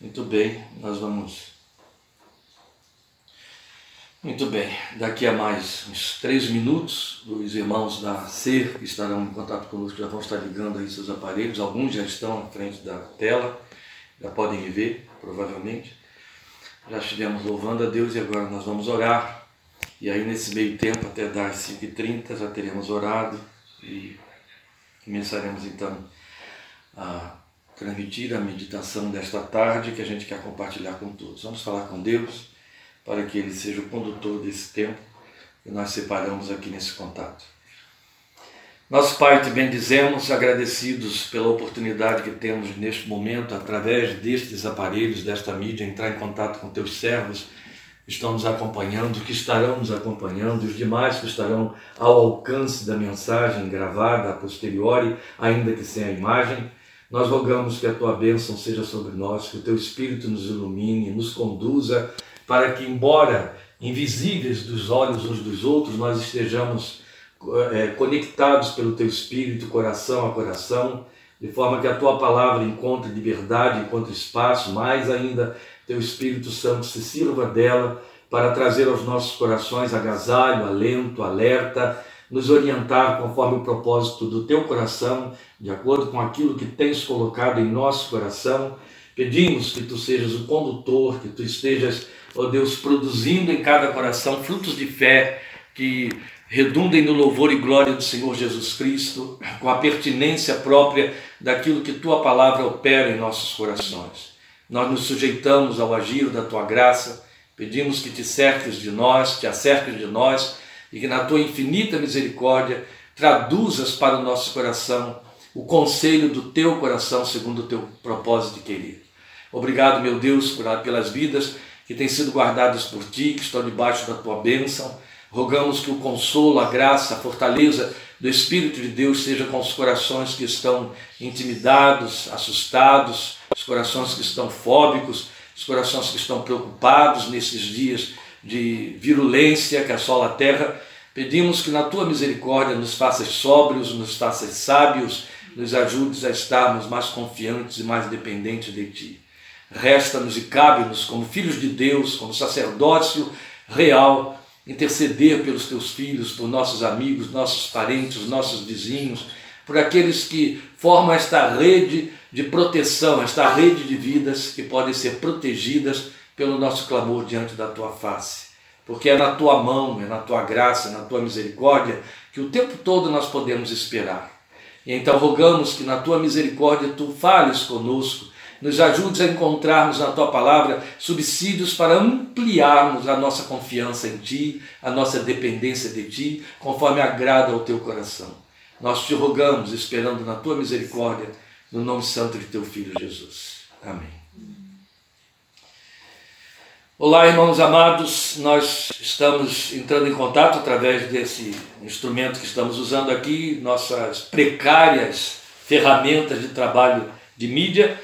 Muito bem, nós vamos. Muito bem, daqui a mais uns três minutos, os irmãos da SER que estarão em contato conosco já vão estar ligando aí seus aparelhos, alguns já estão à frente da tela, já podem ver, provavelmente. Já estivemos louvando a Deus e agora nós vamos orar. E aí, nesse meio tempo, até dar 5h30, já teremos orado e começaremos então a transmitir a meditação desta tarde que a gente quer compartilhar com todos. Vamos falar com Deus para que Ele seja o condutor desse tempo que nós separamos aqui nesse contato. Nosso Pai, te bendizemos, agradecidos pela oportunidade que temos neste momento, através destes aparelhos, desta mídia, entrar em contato com teus servos que estão nos acompanhando, que estarão nos acompanhando, os demais que estarão ao alcance da mensagem gravada a posteriori, ainda que sem a imagem. Nós rogamos que a tua bênção seja sobre nós, que o teu Espírito nos ilumine, nos conduza, para que, embora invisíveis dos olhos uns dos outros, nós estejamos é, conectados pelo teu Espírito, coração a coração, de forma que a tua palavra encontre liberdade, encontre espaço, mais ainda, teu Espírito Santo se sirva dela para trazer aos nossos corações agasalho, alento, alerta nos orientar conforme o propósito do teu coração, de acordo com aquilo que tens colocado em nosso coração. Pedimos que tu sejas o condutor, que tu estejas, ó Deus, produzindo em cada coração frutos de fé que redundem no louvor e glória do Senhor Jesus Cristo, com a pertinência própria daquilo que tua palavra opera em nossos corações. Nós nos sujeitamos ao agir da tua graça, pedimos que te cerques de nós, te acerques de nós e que na tua infinita misericórdia traduzas para o nosso coração o conselho do teu coração segundo o teu propósito e querer. Obrigado, meu Deus, pelas vidas que têm sido guardadas por ti, que estão debaixo da tua bênção. Rogamos que o consolo, a graça, a fortaleza do Espírito de Deus seja com os corações que estão intimidados, assustados, os corações que estão fóbicos, os corações que estão preocupados nesses dias de virulência que assola a terra, pedimos que na tua misericórdia nos faças sóbrios, nos faças sábios, nos ajudes a estarmos mais confiantes e mais dependentes de ti. Resta-nos e cabe-nos, como filhos de Deus, como sacerdócio real, interceder pelos teus filhos, por nossos amigos, nossos parentes, nossos vizinhos, por aqueles que formam esta rede de proteção, esta rede de vidas que podem ser protegidas pelo nosso clamor diante da tua face. Porque é na tua mão, é na tua graça, é na tua misericórdia que o tempo todo nós podemos esperar. E então rogamos que na tua misericórdia tu fales conosco, nos ajudes a encontrarmos na tua palavra subsídios para ampliarmos a nossa confiança em ti, a nossa dependência de ti, conforme agrada ao teu coração. Nós te rogamos, esperando na tua misericórdia, no nome santo de teu filho Jesus. Amém. Olá, irmãos amados, nós estamos entrando em contato através desse instrumento que estamos usando aqui, nossas precárias ferramentas de trabalho de mídia,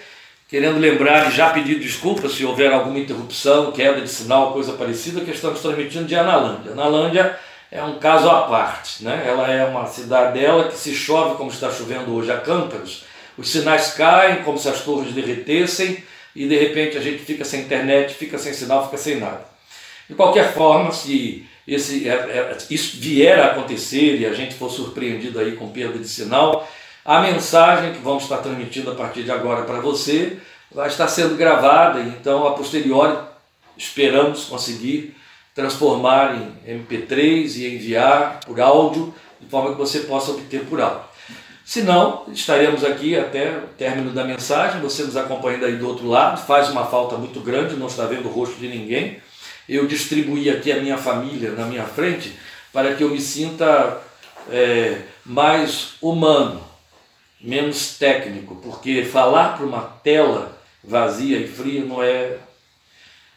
querendo lembrar e já pedir desculpas se houver alguma interrupção, queda de sinal, coisa parecida, que estamos transmitindo de Analândia. Analândia é um caso à parte, né? ela é uma cidadela que se chove como está chovendo hoje a cântaros, os sinais caem como se as torres derretessem, e de repente a gente fica sem internet, fica sem sinal, fica sem nada. De qualquer forma, se esse, é, é, isso vier a acontecer e a gente for surpreendido aí com perda de sinal, a mensagem que vamos estar transmitindo a partir de agora para você vai estar sendo gravada, então a posteriori esperamos conseguir transformar em MP3 e enviar por áudio, de forma que você possa obter por áudio. Se não, estaremos aqui até o término da mensagem, você nos acompanhando aí do outro lado, faz uma falta muito grande, não está vendo o rosto de ninguém. Eu distribuí aqui a minha família na minha frente para que eu me sinta é, mais humano, menos técnico, porque falar para uma tela vazia e fria não é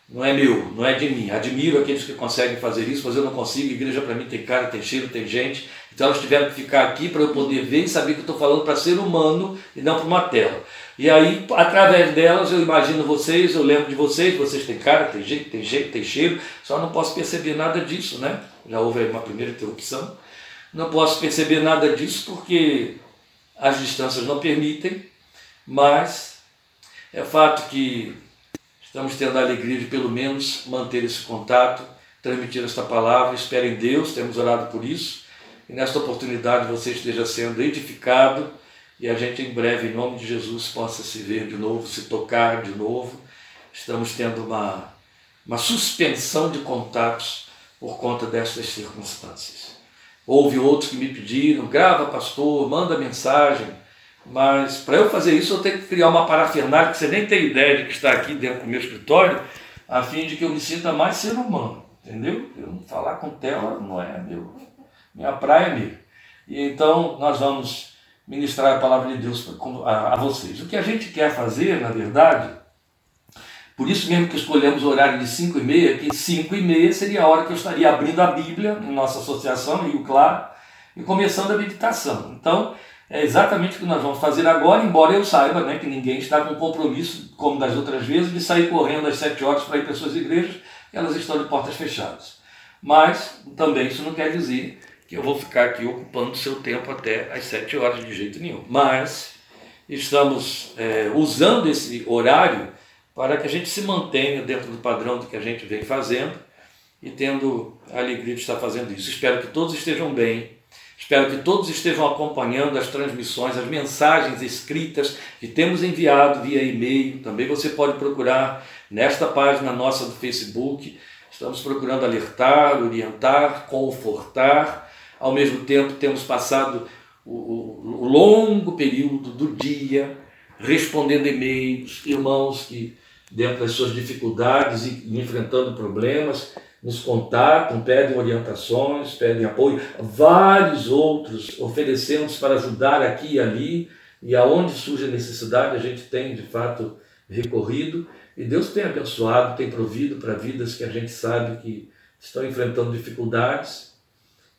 não é meu, não é de mim. Admiro aqueles que conseguem fazer isso, mas eu não consigo. Igreja para mim tem cara, tem cheiro, tem gente. Então elas tiveram que ficar aqui para eu poder ver e saber que eu estou falando para ser humano e não para uma tela. E aí, através delas, eu imagino vocês, eu lembro de vocês, vocês têm cara, tem jeito, tem jeito, tem cheiro, só não posso perceber nada disso, né? Já houve aí uma primeira interrupção. Não posso perceber nada disso porque as distâncias não permitem, mas é fato que Estamos tendo a alegria de pelo menos manter esse contato, transmitir esta palavra. Espero em Deus, temos orado por isso. E nesta oportunidade você esteja sendo edificado e a gente em breve, em nome de Jesus, possa se ver de novo, se tocar de novo. Estamos tendo uma, uma suspensão de contatos por conta destas circunstâncias. Houve outros que me pediram, grava pastor, manda mensagem, mas para eu fazer isso eu tenho que criar uma parafernália que você nem tem ideia de que está aqui dentro do meu escritório, a fim de que eu me sinta mais ser humano, entendeu? Eu não falar com tela não é meu, minha praia mesmo. E então nós vamos ministrar a palavra de Deus a, vocês. O que a gente quer fazer, na verdade, por isso mesmo que escolhemos o horário de 5 e meia, que 5 e meia seria a hora que eu estaria abrindo a Bíblia em nossa associação, Rio Claro, e começando a meditação. Então, é exatamente o que nós vamos fazer agora, embora eu saiba né, que ninguém está com compromisso, como das outras vezes, de sair correndo às 7 horas para ir para as suas igrejas, elas estão de portas fechadas. Mas também isso não quer dizer que eu vou ficar aqui ocupando seu tempo até às sete horas de jeito nenhum. Mas estamos é, usando esse horário para que a gente se mantenha dentro do padrão do que a gente vem fazendo e tendo a alegria de estar fazendo isso. Espero que todos estejam bem. Espero que todos estejam acompanhando as transmissões, as mensagens escritas que temos enviado via e-mail. Também você pode procurar nesta página nossa do Facebook. Estamos procurando alertar, orientar, confortar ao mesmo tempo temos passado o, o, longo período do dia respondendo e-mails, irmãos que, dentro das suas dificuldades e enfrentando problemas, nos contatam, pedem orientações, pedem apoio, vários outros oferecendo-se para ajudar aqui e ali, e aonde surge a necessidade, a gente tem de fato recorrido, e Deus tem abençoado, tem provido para vidas que a gente sabe que estão enfrentando dificuldades,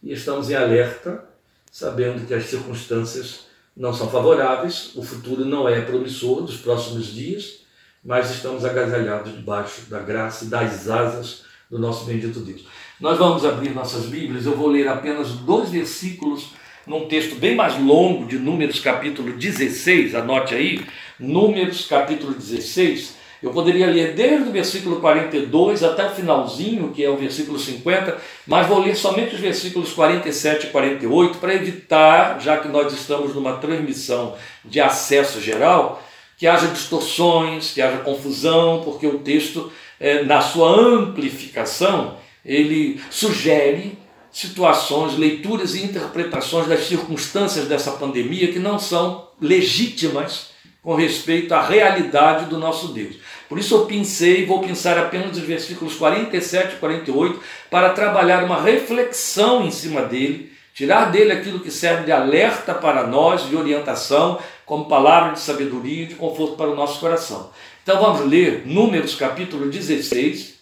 e estamos em alerta, sabendo que as circunstâncias não são favoráveis, o futuro não é promissor dos próximos dias, mas estamos agasalhados debaixo da graça e das asas do nosso bendito Deus. Nós vamos abrir nossas Bíblias, eu vou ler apenas dois versículos num texto bem mais longo de Números capítulo 16, anote aí, Números capítulo 16, eu poderia ler desde o versículo 42 até o finalzinho, que é o versículo 50, mas vou ler somente os versículos 47 e 48 para evitar, já que nós estamos numa transmissão de acesso geral, que haja distorções, que haja confusão, porque o texto, é, na sua amplificação, ele sugere situações, leituras e interpretações das circunstâncias dessa pandemia que não são legítimas com respeito à realidade do nosso Deus. Por isso eu pensei, vou pensar apenas os versículos 47 e 48 para trabalhar uma reflexão em cima dele, tirar dele aquilo que serve de alerta para nós, de orientação, como palavra de sabedoria e de conforto para o nosso coração. Então vamos ler Números capítulo 16,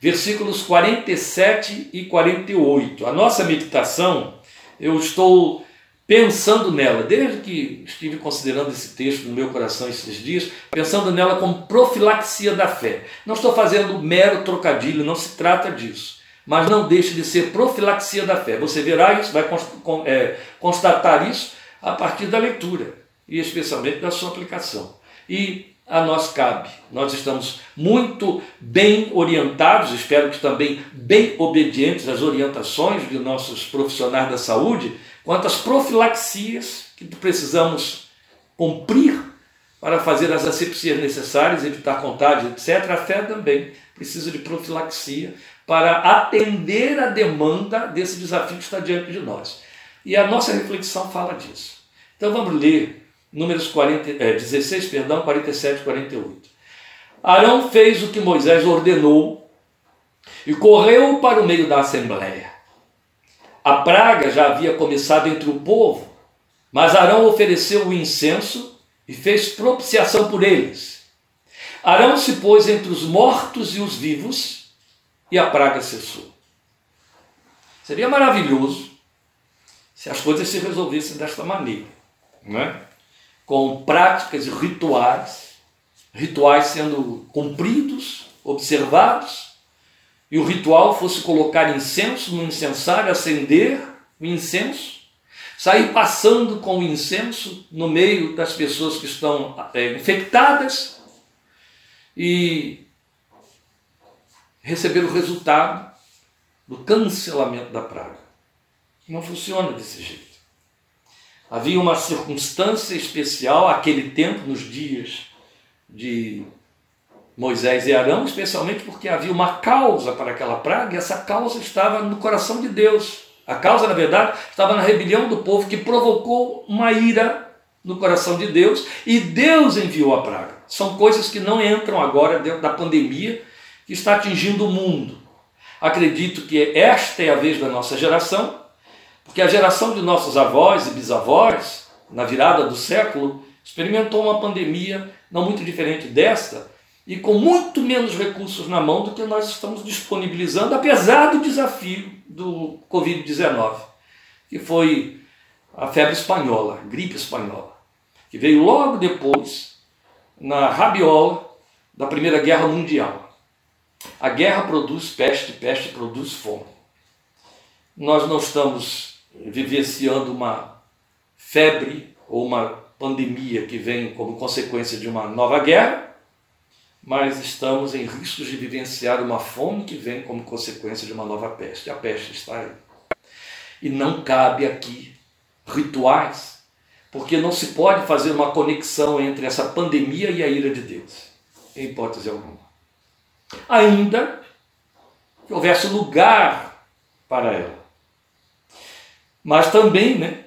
versículos 47 e 48. A nossa meditação, eu estou pensando nela, desde que estive considerando esse texto no meu coração esses dias, pensando nela como profilaxia da fé. Não estou fazendo mero trocadilho, não se trata disso. Mas não deixe de ser profilaxia da fé. Você verá isso, vai é, constatar isso a partir da leitura e especialmente da sua aplicação. E a nós cabe. Nós estamos muito bem orientados, espero que também bem obedientes às orientações de nossos profissionais da saúde quantas profilaxias que precisamos cumprir para fazer as asepsias necessárias, evitar contágio, etc. A fé também precisa de profilaxia para atender a demanda desse desafio que está diante de nós. E a nossa reflexão fala disso. Então vamos ler números 40, é, 16, perdão, 47 e 48. Arão fez o que Moisés ordenou e correu para o meio da assembleia. A praga já havia começado entre o povo, mas Arão ofereceu o incenso e fez propiciação por eles. Arão se pôs entre os mortos e os vivos, e a praga cessou. Seria maravilhoso se as coisas se resolvessem desta maneira, não é? com práticas e rituais, rituais sendo cumpridos, observados, e o ritual fosse colocar incenso no incensário, acender o incenso, sair passando com o incenso no meio das pessoas que estão é, infectadas e receber o resultado do cancelamento da praga. Não funciona desse jeito. Havia uma circunstância especial aquele tempo, nos dias de Moisés e Arão, especialmente porque havia uma causa para aquela praga e essa causa estava no coração de Deus. A causa, na verdade, estava na rebelião do povo que provocou uma ira no coração de Deus e Deus enviou a praga. São coisas que não entram agora dentro da pandemia que está atingindo o mundo. Acredito que esta é a vez da nossa geração, porque a geração de nossos avós e bisavós, na virada do século, experimentou uma pandemia não muito diferente desta e com muito menos recursos na mão do que nós estamos disponibilizando, apesar do desafio do Covid-19, que foi a febre espanhola, a gripe espanhola, que veio logo depois, na rabiola da Primeira Guerra Mundial. A guerra produz peste, peste produz fome. Nós não estamos vivenciando uma febre ou uma pandemia que vem como consequência de uma nova guerra, mas estamos em riscos de vivenciar uma fome que vem como consequência de uma nova peste. A peste está aí. E não cabe aqui rituais, porque não se pode fazer uma conexão entre essa pandemia e a ira de Deus, em hipótese alguma. Ainda que houvesse lugar para ela. Mas também, né,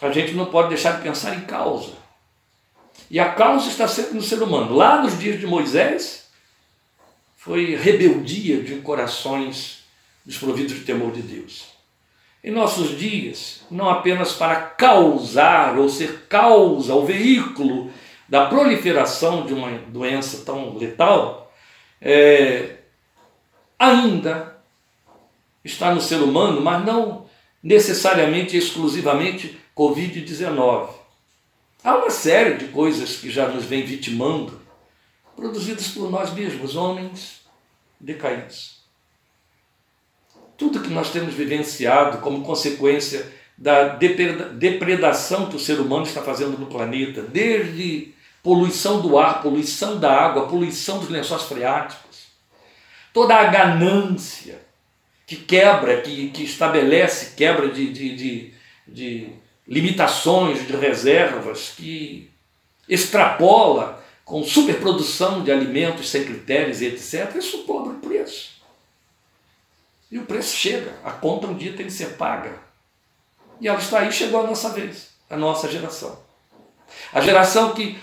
a gente não pode deixar de pensar em causa. E a causa está sempre no ser humano. Lá nos dias de Moisés, foi rebeldia de corações desprovidos de temor de Deus. Em nossos dias, não apenas para causar ou ser causa, o veículo da proliferação de uma doença tão letal, é, ainda está no ser humano, mas não necessariamente exclusivamente Covid-19. Há uma série de coisas que já nos vem vitimando, produzidas por nós mesmos, homens decaídos. Tudo que nós temos vivenciado como consequência da depredação que o ser humano está fazendo no planeta, desde poluição do ar, poluição da água, poluição dos lençóis freáticos, toda a ganância que quebra, que, que estabelece quebra de, de, de, de limitações, de reservas, que extrapola com superprodução de alimentos sem critérios e etc., isso cobra o preço. E o preço chega, a conta um dia tem que ser paga. E ela está aí, chegou a nossa vez, a nossa geração. A geração que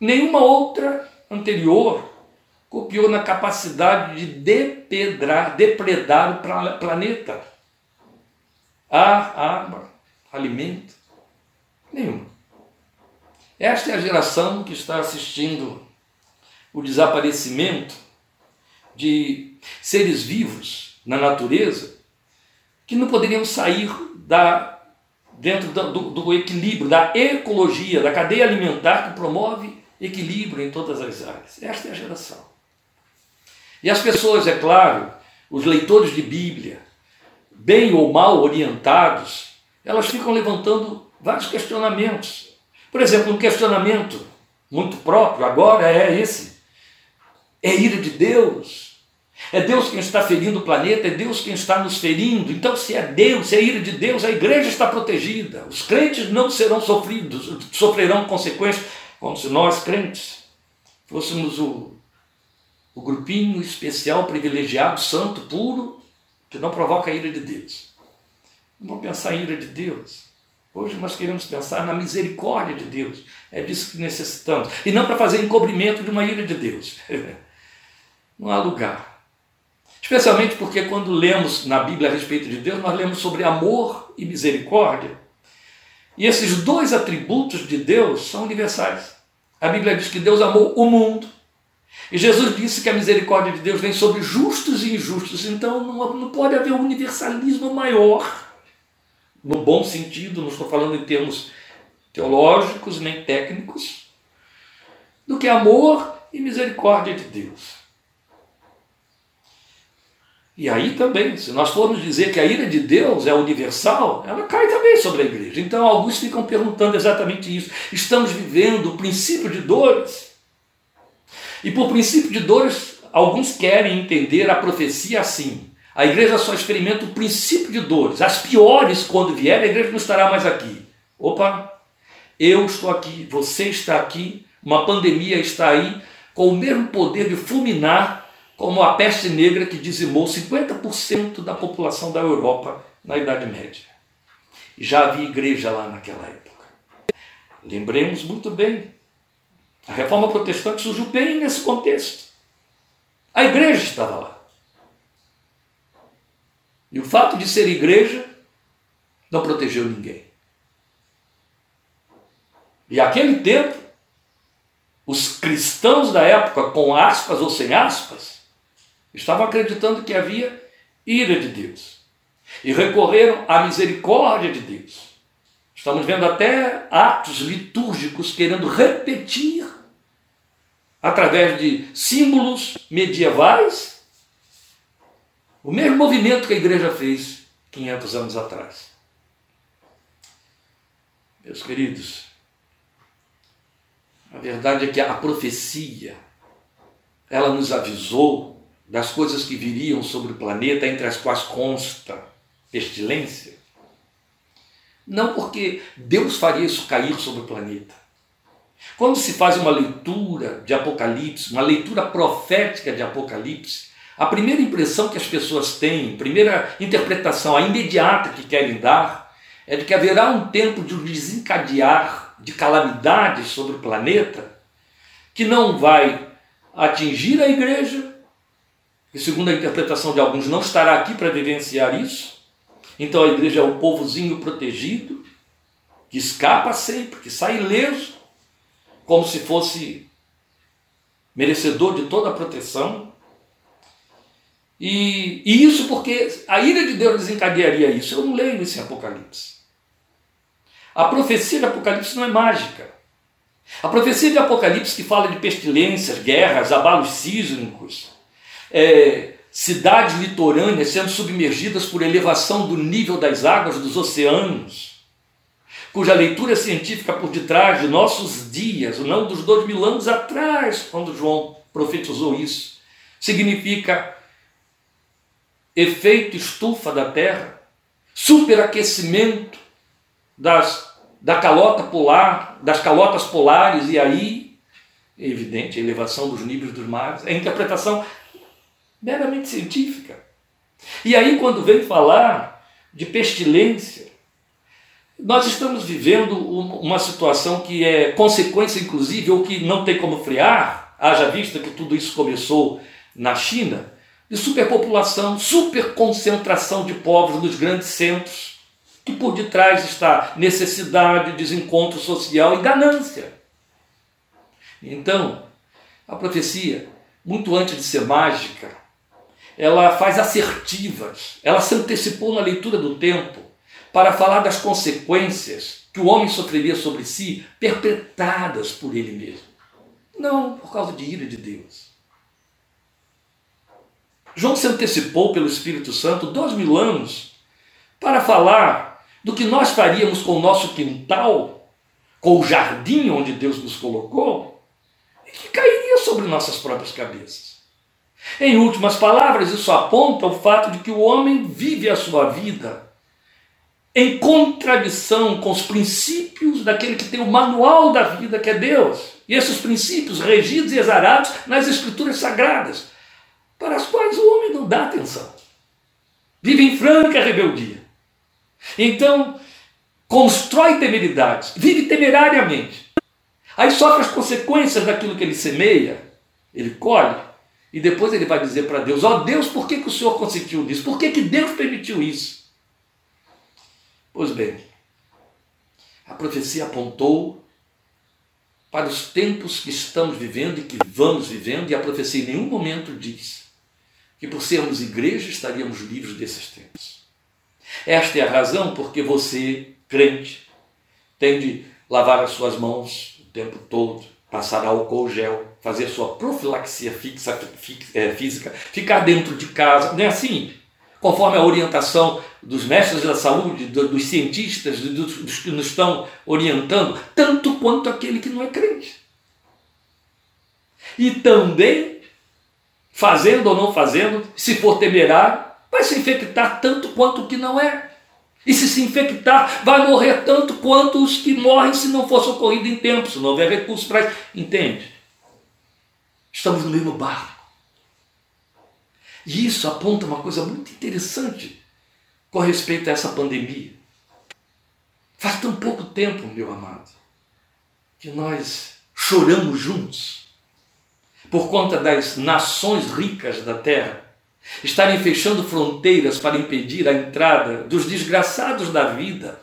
nenhuma outra anterior copiou na capacidade de depedrar, depredar o planeta. Ar, água, alimento. Nenhuma. Esta é a geração que está assistindo o desaparecimento de seres vivos na natureza que não poderiam sair da, dentro do, do, equilíbrio, da ecologia, da cadeia alimentar que promove equilíbrio em todas as áreas. Esta é a geração. E as pessoas, é claro, os leitores de Bíblia, bem ou mal orientados, elas ficam levantando vários questionamentos. Por exemplo, um questionamento muito próprio agora é esse: é ira de Deus? É Deus quem está ferindo o planeta, é Deus quem está nos ferindo. Então, se é Deus, se é ira de Deus, a igreja está protegida. Os crentes não serão sofridos, sofrerão consequências, como se nós, crentes, fôssemos o, o grupinho especial, privilegiado, santo, puro, que não provoca a ira de Deus. Não pensar em ira de Deus. Hoje nós queremos pensar na misericórdia de Deus. É disso que necessitamos. E não para fazer encobrimento de uma ira de Deus. Não há lugar. Especialmente porque quando lemos na Bíblia a respeito de Deus, nós lemos sobre amor e misericórdia. E esses dois atributos de Deus são universais. A Bíblia diz que Deus amou o mundo. E Jesus disse que a misericórdia de Deus vem sobre justos e injustos. Então não pode haver um universalismo maior no bom sentido, não estou falando em termos teológicos nem técnicos, do que amor e misericórdia de Deus. E aí também, se nós formos dizer que a ira de Deus é universal, ela cai também sobre a igreja. Então alguns ficam perguntando exatamente isso. Estamos vivendo o princípio de dores. E por princípio de dores, alguns querem entender a profecia assim. A igreja só experimenta o princípio de dores. As piores, quando vier, a igreja não estará mais aqui. Opa, eu estou aqui, você está aqui, uma pandemia está aí, com o mesmo poder de fulminar como a peste negra que dizimou 50% da população da Europa na Idade Média. Já havia igreja lá naquela época. Lembremos muito bem, a reforma protestante surgiu bem nesse contexto. A igreja estava lá. E o fato de ser igreja não protegeu ninguém. E aquele tempo, os cristãos da época, com aspas ou sem aspas, estavam acreditando que havia ira de Deus e recorreram à misericórdia de Deus. Estamos vendo até atos litúrgicos querendo repetir, através de símbolos medievais, o mesmo movimento que a igreja fez 500 anos atrás. Meus queridos, a verdade é que a profecia, ela nos avisou das coisas que viriam sobre o planeta, entre as quais consta pestilência. Não porque Deus faria isso cair sobre o planeta. Quando se faz uma leitura de Apocalipse, uma leitura profética de Apocalipse, a primeira impressão que as pessoas têm, primeira interpretação, a imediata que querem dar, é de que haverá um tempo de desencadear de calamidades sobre o planeta que não vai atingir a igreja, que segundo a interpretação de alguns não estará aqui para vivenciar isso. Então a igreja é o povozinho protegido, que escapa sempre, que sai ileso, como se fosse merecedor de toda a proteção. E, e, isso porque a ira de Deus desencadearia isso. Eu não leio isso em Apocalipse. A profecia de Apocalipse não é mágica. A profecia de Apocalipse que fala de pestilências, guerras, abalos sísmicos, é, cidades litorâneas sendo submergidas por elevação do nível das águas dos oceanos, cuja leitura científica por detrás de nossos dias, não dos dois mil anos atrás, quando João profetizou isso, significa efeito estufa da Terra, superaquecimento das, da calota polar, das calotas polares, e aí, evidente, a elevação dos níveis dos mares, é interpretação meramente científica. E aí, quando vem falar de pestilência, nós estamos vivendo uma situação que é consequência, inclusive, ou que não tem como frear, haja vista que tudo isso começou na China, de superpopulação, superconcentração de povos nos grandes centros, que por detrás está necessidade, desencontro social e ganância. Então, a profecia, muito antes de ser mágica, ela faz assertivas, ela se antecipou na leitura do tempo para falar das consequências que o homem sofreria sobre si, perpetradas por ele mesmo. Não por causa de ira de Deus João se antecipou pelo Espírito Santo dois mil anos para falar do que nós faríamos com o nosso quintal, com o jardim onde Deus nos colocou, e que cairia sobre nossas próprias cabeças. Em últimas palavras, isso aponta o fato de que o homem vive a sua vida em contradição com os princípios daquele que tem o manual da vida, que é Deus. E esses princípios regidos e exarados nas Escrituras Sagradas para as quais o homem não dá atenção. Vive em franca rebeldia. Então, constrói temeridades, vive temerariamente. Aí sofre as consequências daquilo que ele semeia, ele colhe, e depois ele vai dizer para Deus: Ó oh, Deus, por que, que o Senhor consentiu nisso? Por que, que Deus permitiu isso? Pois bem, a profecia apontou para os tempos que estamos vivendo e que vamos vivendo, e a profecia em nenhum momento diz que por sermos igreja estaríamos livres desses tempos. Esta é a razão porque você, crente, tem de lavar as suas mãos o tempo todo, passar álcool gel, fazer sua profilaxia fixa, é, física, ficar dentro de casa, não é assim? Conforme a orientação dos mestres da saúde, dos cientistas, dos que nos estão orientando, tanto quanto aquele que não é crente. E também fazendo ou não fazendo, se for temerário, vai se infectar tanto quanto o que não é. E se se infectar, vai morrer tanto quanto os que morrem se não for socorrido em tempo, se não houver recursos para isso. Entende? Estamos no mesmo barco. E isso aponta uma coisa muito interessante com respeito a essa pandemia. Faz tão pouco tempo, meu amado, que nós choramos juntos por conta das nações ricas da terra estarem fechando fronteiras para impedir a entrada dos desgraçados da vida,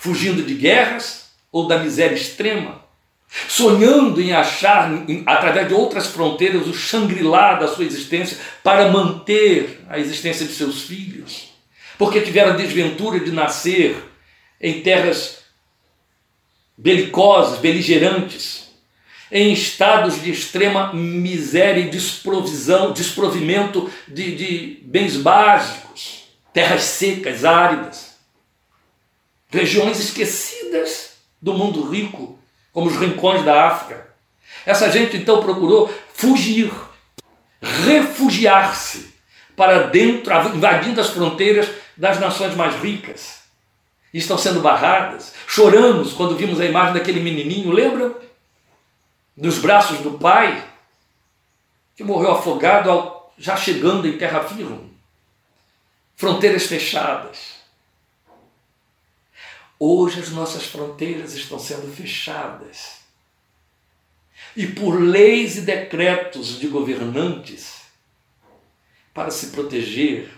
fugindo de guerras ou da miséria extrema, sonhando em achar, através de outras fronteiras, o Shangri-La da sua existência para manter a existência de seus filhos, porque tiveram a desventura de nascer em terras belicosas, beligerantes, em estados de extrema miséria e desprovisão, desprovimento de, de bens básicos, terras secas, áridas, regiões esquecidas do mundo rico, como os rincões da África. Essa gente então procurou fugir, refugiar-se para dentro, invadindo as fronteiras das nações mais ricas. Estão sendo barradas. Choramos quando vimos a imagem daquele menininho, lembram? Nos braços do pai, que morreu afogado ao, já chegando em terra firme. Fronteiras fechadas. Hoje as nossas fronteiras estão sendo fechadas. E por leis e decretos de governantes, para se proteger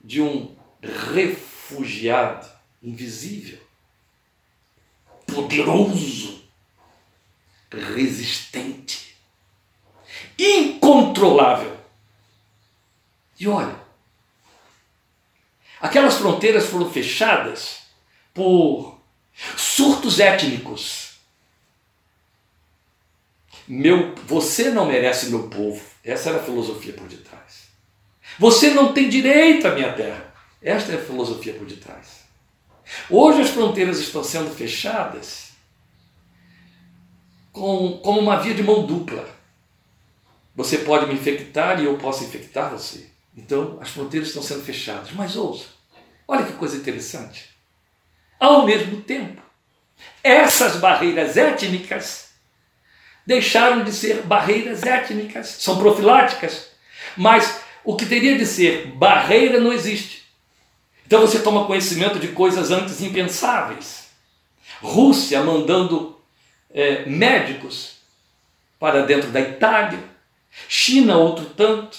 de um refugiado invisível, poderoso, resistente, incontrolável. E olha, aquelas fronteiras foram fechadas por surtos étnicos. Meu, você não merece meu povo. Essa era a filosofia por detrás. Você não tem direito à minha terra. Esta é a filosofia por detrás. Hoje as fronteiras estão sendo fechadas com, como uma via de mão dupla. Você pode me infectar e eu posso infectar você. Então as fronteiras estão sendo fechadas. Mas ouça, olha que coisa interessante ao mesmo tempo. Essas barreiras étnicas deixaram de ser barreiras étnicas, são profiláticas, mas o que teria de ser barreira não existe. Então você toma conhecimento de coisas antes impensáveis. Rússia mandando é, médicos para dentro da Itália, China outro tanto,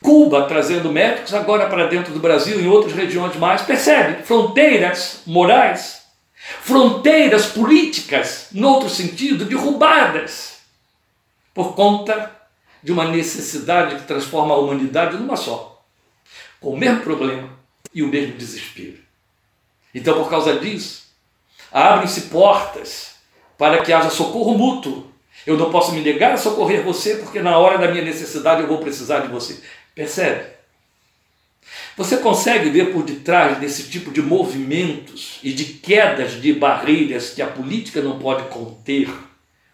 Cuba trazendo médicos agora para dentro do Brasil, em outras regiões mais. Percebe? Fronteiras morais, fronteiras políticas, no outro sentido, derrubadas por conta de uma necessidade que transforma a humanidade numa só, com o mesmo problema e o mesmo desespero. Então, por causa disso, abrem-se portas para que haja socorro mútuo. Eu não posso me negar a socorrer você, porque na hora da minha necessidade eu vou precisar de você. Percebe? Você consegue ver por detrás desse tipo de movimentos e de quedas de barreiras que a política não pode conter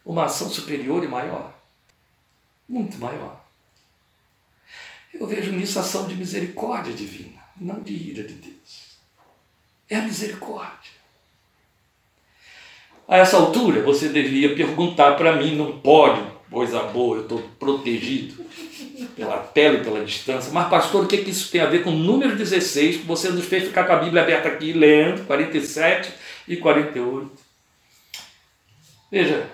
uma ação superior e maior? Muito maior. Eu vejo nisso ação de misericórdia divina, não de ira de Deus. É a misericórdia. A essa altura, você deveria perguntar para mim, não pode, coisa boa, eu estou protegido pela pele, pela distância. Mas, pastor, o que, que isso tem a ver com o número 16, que você nos fez ficar com a Bíblia aberta aqui, lendo, 47 e 48? Veja,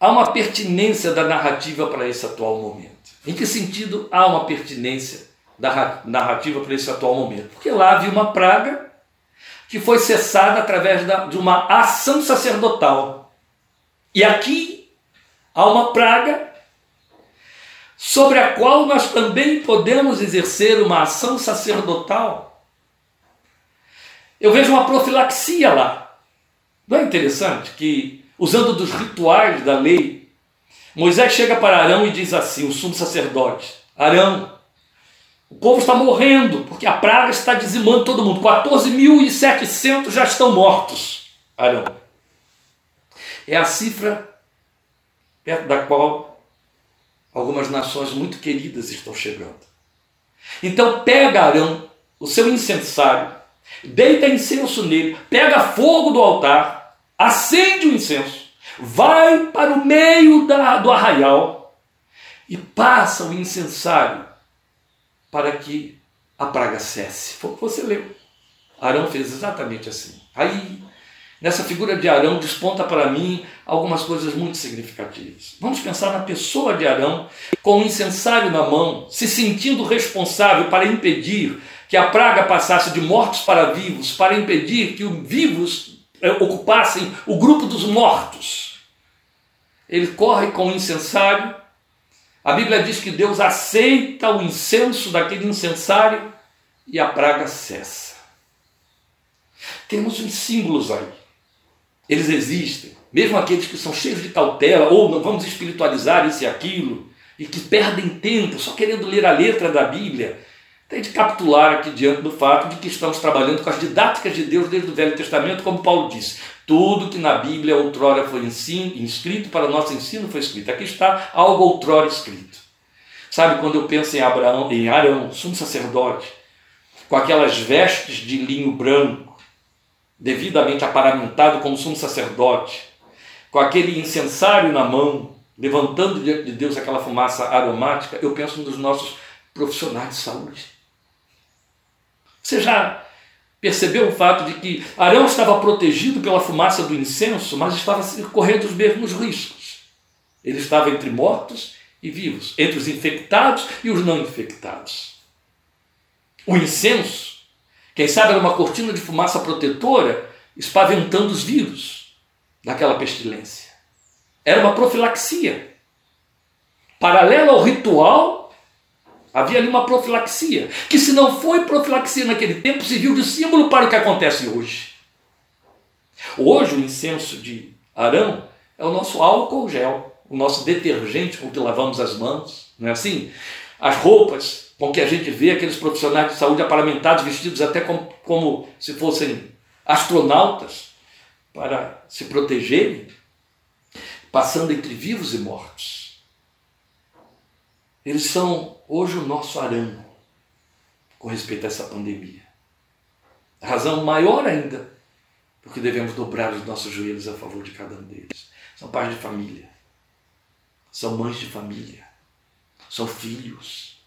há uma pertinência da narrativa para esse atual momento. Em que sentido há uma pertinência da narrativa para esse atual momento? Porque lá havia uma praga que foi cessada através da, de uma ação sacerdotal. E aqui há uma praga sobre a qual nós também podemos exercer uma ação sacerdotal. Eu vejo uma profilaxia lá. Não é interessante que, usando dos rituais da lei, Moisés chega para Arão e diz assim: o sumo sacerdote, Arão, o povo está morrendo, porque a praga está dizimando todo mundo. 14.700 já estão mortos. Arão. É a cifra perto da qual algumas nações muito queridas estão chegando. Então pega Arão, o seu incensário, deita incenso nele, pega fogo do altar, acende o incenso, vai para o meio da, do arraial e passa o incensário para que a praga cesse. Foi o que você leu. Arão fez exatamente assim. Aí, nessa figura de Arão, desponta para mim algumas coisas muito significativas. Vamos pensar na pessoa de Arão, com o incensário na mão, se sentindo responsável para impedir que a praga passasse de mortos para vivos, para impedir que os vivos eh, ocupassem o grupo dos mortos. Ele corre com o incensário. A Bíblia diz que Deus aceita o incenso daquele incensário e a praga cessa. Temos uns símbolos aí. Eles existem. Mesmo aqueles que são cheios de cautela, ou não vamos espiritualizar isso e aquilo, e que perdem tempo só querendo ler a letra da Bíblia, tem de capitular aqui diante do fato de que estamos trabalhando com as didáticas de Deus desde o Velho Testamento, como Paulo disse. Tudo que na Bíblia outrora foi ensino, inscrito para nosso ensino foi escrito. Aqui está algo outrora escrito. Sabe quando eu penso em Abraão, em Arão, sumo sacerdote, com aquelas vestes de linho branco, devidamente aparamentado como sumo sacerdote, com aquele incensário na mão, levantando diante de Deus aquela fumaça aromática, eu penso nos nossos profissionais de saúde. Você já percebeu o fato de que Arão estava protegido pela fumaça do incenso, mas estava correndo os mesmos riscos. Ele estava entre mortos e vivos, entre os infectados e os não infectados. O incenso, quem sabe era uma cortina de fumaça protetora espaventando os vírus daquela pestilência. Era uma profilaxia. Paralela ao ritual Havia ali uma profilaxia, que se não foi profilaxia naquele tempo, serviu de símbolo para o que acontece hoje. Hoje o incenso de Arão é o nosso álcool gel, o nosso detergente com que lavamos as mãos, não é assim? As roupas com que a gente vê aqueles profissionais de saúde aparamentados, vestidos até como, como se fossem astronautas, para se protegerem, passando entre vivos e mortos. Eles são hoje o nosso arame com respeito a essa pandemia. A razão maior ainda, porque devemos dobrar os nossos joelhos a favor de cada um deles. São pais de família, são mães de família, são filhos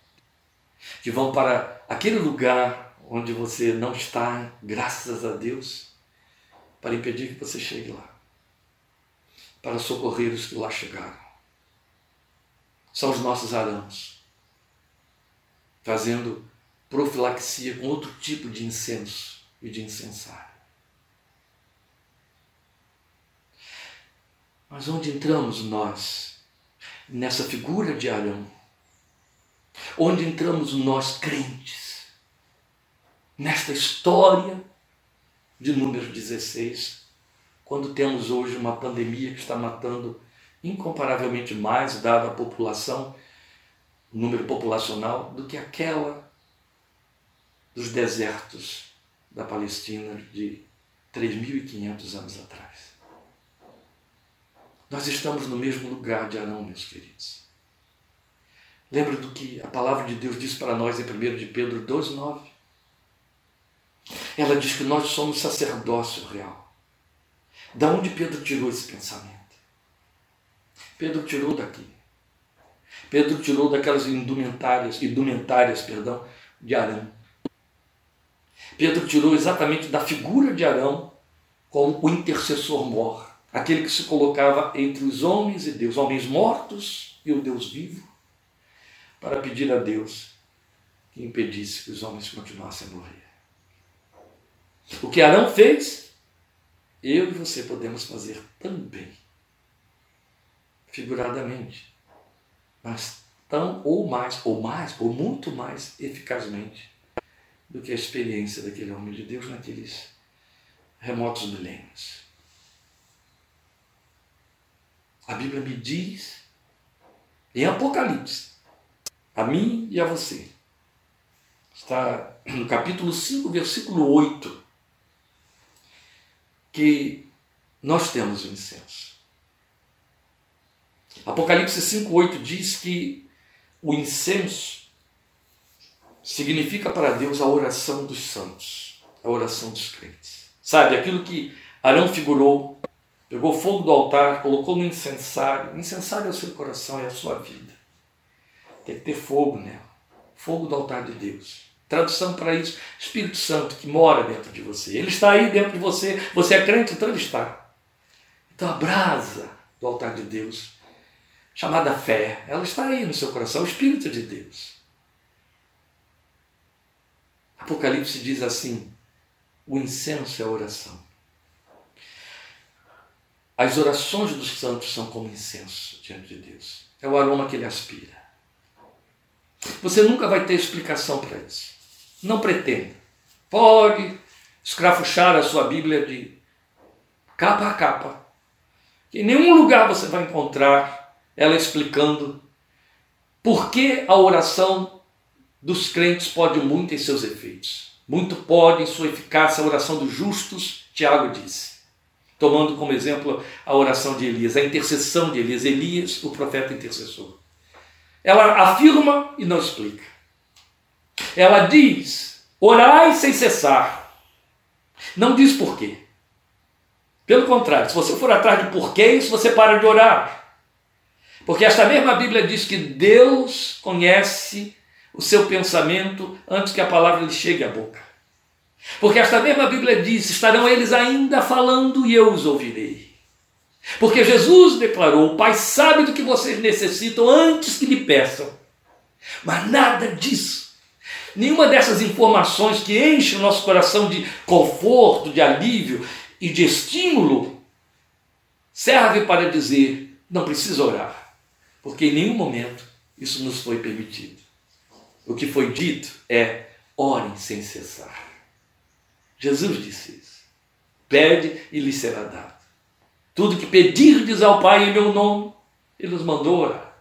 que vão para aquele lugar onde você não está, graças a Deus, para impedir que você chegue lá, para socorrer os que lá chegaram são os nossos arãos, fazendo profilaxia com outro tipo de incenso e de incensário. Mas onde entramos nós nessa figura de Arão? Onde entramos nós crentes? Nesta história de número 16, quando temos hoje uma pandemia que está matando incomparavelmente mais, dada a população, o número populacional, do que aquela dos desertos da Palestina de 3.500 anos atrás. Nós estamos no mesmo lugar de Arão, meus queridos. Lembra do que a palavra de Deus diz para nós em 1 de Pedro 2,9? Ela diz que nós somos sacerdócio real. Da onde Pedro tirou esse pensamento? Pedro tirou daqui. Pedro tirou daquelas indumentárias, indumentárias perdão, de Arão. Pedro tirou exatamente da figura de Arão como o intercessor mor, aquele que se colocava entre os homens e Deus, homens mortos e o Deus vivo, para pedir a Deus que impedisse que os homens continuassem a morrer. O que Arão fez, eu e você podemos fazer também figuradamente, mas tão ou mais, ou mais, ou muito mais eficazmente do que a experiência daquele homem de Deus naqueles remotos milênios. A Bíblia me diz, em Apocalipse, a mim e a você, está no capítulo 5, versículo 8, que nós temos o incenso. Apocalipse 5,8 diz que o incenso significa para Deus a oração dos santos, a oração dos crentes. Sabe, aquilo que Arão figurou, pegou fogo do altar, colocou no incensário. O incensário é o seu coração, é a sua vida. Tem que ter fogo nela. Fogo do altar de Deus. Tradução para isso, Espírito Santo que mora dentro de você. Ele está aí dentro de você. Você é crente, então ele está. Então a brasa do altar de Deus, chamada fé, ela está aí no seu coração, o Espírito de Deus. Apocalipse diz assim: o incenso é a oração. As orações dos santos são como incenso diante de Deus. É o aroma que ele aspira. Você nunca vai ter explicação para isso. Não pretenda. Pode escrafuchar a sua Bíblia de capa a capa. Em nenhum lugar você vai encontrar ela explicando por que a oração dos crentes pode muito em seus efeitos. Muito pode em sua eficácia a oração dos justos, Tiago disse. Tomando como exemplo a oração de Elias, a intercessão de Elias. Elias, o profeta intercessor. Ela afirma e não explica. Ela diz: orai sem cessar. Não diz por quê. Pelo contrário, se você for atrás de porquês, você para de orar. Porque esta mesma Bíblia diz que Deus conhece o seu pensamento antes que a palavra lhe chegue à boca. Porque esta mesma Bíblia diz: estarão eles ainda falando e eu os ouvirei. Porque Jesus declarou: o Pai sabe do que vocês necessitam antes que lhe peçam. Mas nada disso, nenhuma dessas informações que enchem o nosso coração de conforto, de alívio e de estímulo, serve para dizer: não precisa orar, porque em nenhum momento isso nos foi permitido. O que foi dito é: orem sem cessar. Jesus disse isso. Pede e lhe será dado. Tudo que pedirdes ao Pai em meu nome, Ele nos mandou orar.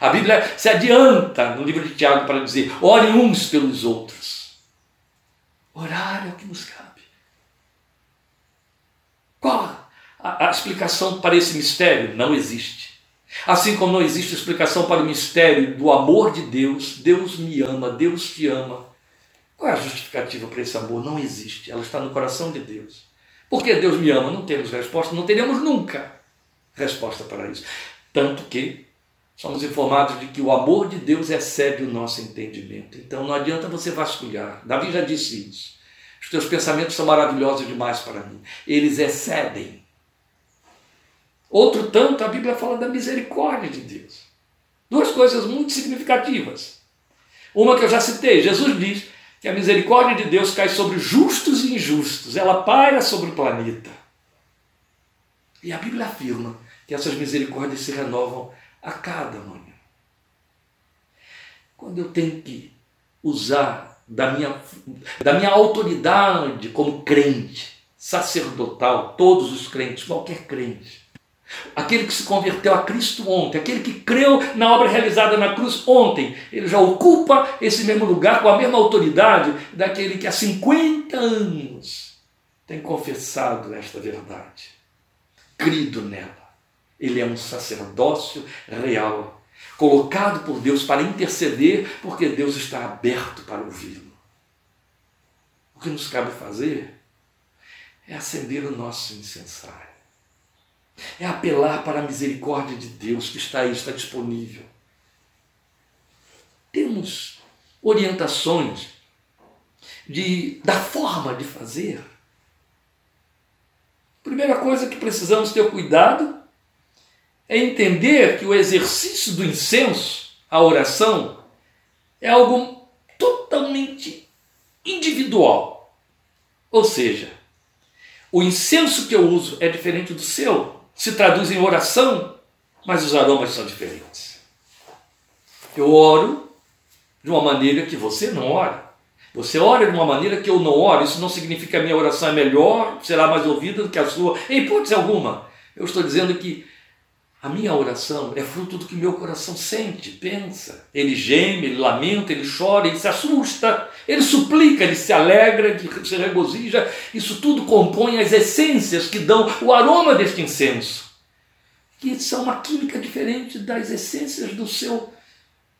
A Bíblia se adianta no livro de Tiago para dizer: orem uns pelos outros. Orar é o que nos cabe. Qual a, a explicação para esse mistério? Não existe. Assim como não existe explicação para o mistério do amor de Deus, Deus me ama, Deus te ama. Qual é a justificativa para esse amor? Não existe. Ela está no coração de Deus. Porque Deus me ama, não temos resposta, não teremos nunca resposta para isso. Tanto que somos informados de que o amor de Deus excede o nosso entendimento. Então não adianta você vasculhar. Davi já disse isso. Os teus pensamentos são maravilhosos demais para mim. Eles excedem Outro tanto, a Bíblia fala da misericórdia de Deus. Duas coisas muito significativas. Uma que eu já citei, Jesus diz que a misericórdia de Deus cai sobre justos e injustos, ela paira sobre o planeta. E a Bíblia afirma que essas misericórdias se renovam a cada manhã. Quando eu tenho que usar da minha, da minha autoridade como crente, sacerdotal, todos os crentes, qualquer crente, Aquele que se converteu a Cristo ontem, aquele que creu na obra realizada na cruz ontem, ele já ocupa esse mesmo lugar com a mesma autoridade daquele que há 50 anos tem confessado esta verdade, crido nela. Ele é um sacerdócio real, colocado por Deus para interceder, porque Deus está aberto para ouvi-lo. O que nos cabe fazer é acender o nosso incensário é apelar para a misericórdia de Deus que está aí, está disponível. Temos orientações de, da forma de fazer. Primeira coisa que precisamos ter cuidado é entender que o exercício do incenso, a oração, é algo totalmente individual. Ou seja, o incenso que eu uso é diferente do seu se traduz em oração, mas os aromas são diferentes. Eu oro de uma maneira que você não ora. Você ora de uma maneira que eu não oro. Isso não significa que a minha oração é melhor, será mais ouvida do que a sua, em hipótese alguma. Eu estou dizendo que a minha oração é fruto do que meu coração sente, pensa. Ele geme, ele lamenta, ele chora, ele se assusta, ele suplica, ele se alegra, ele se regozija. Isso tudo compõe as essências que dão o aroma deste incenso. que são uma química diferente das essências do seu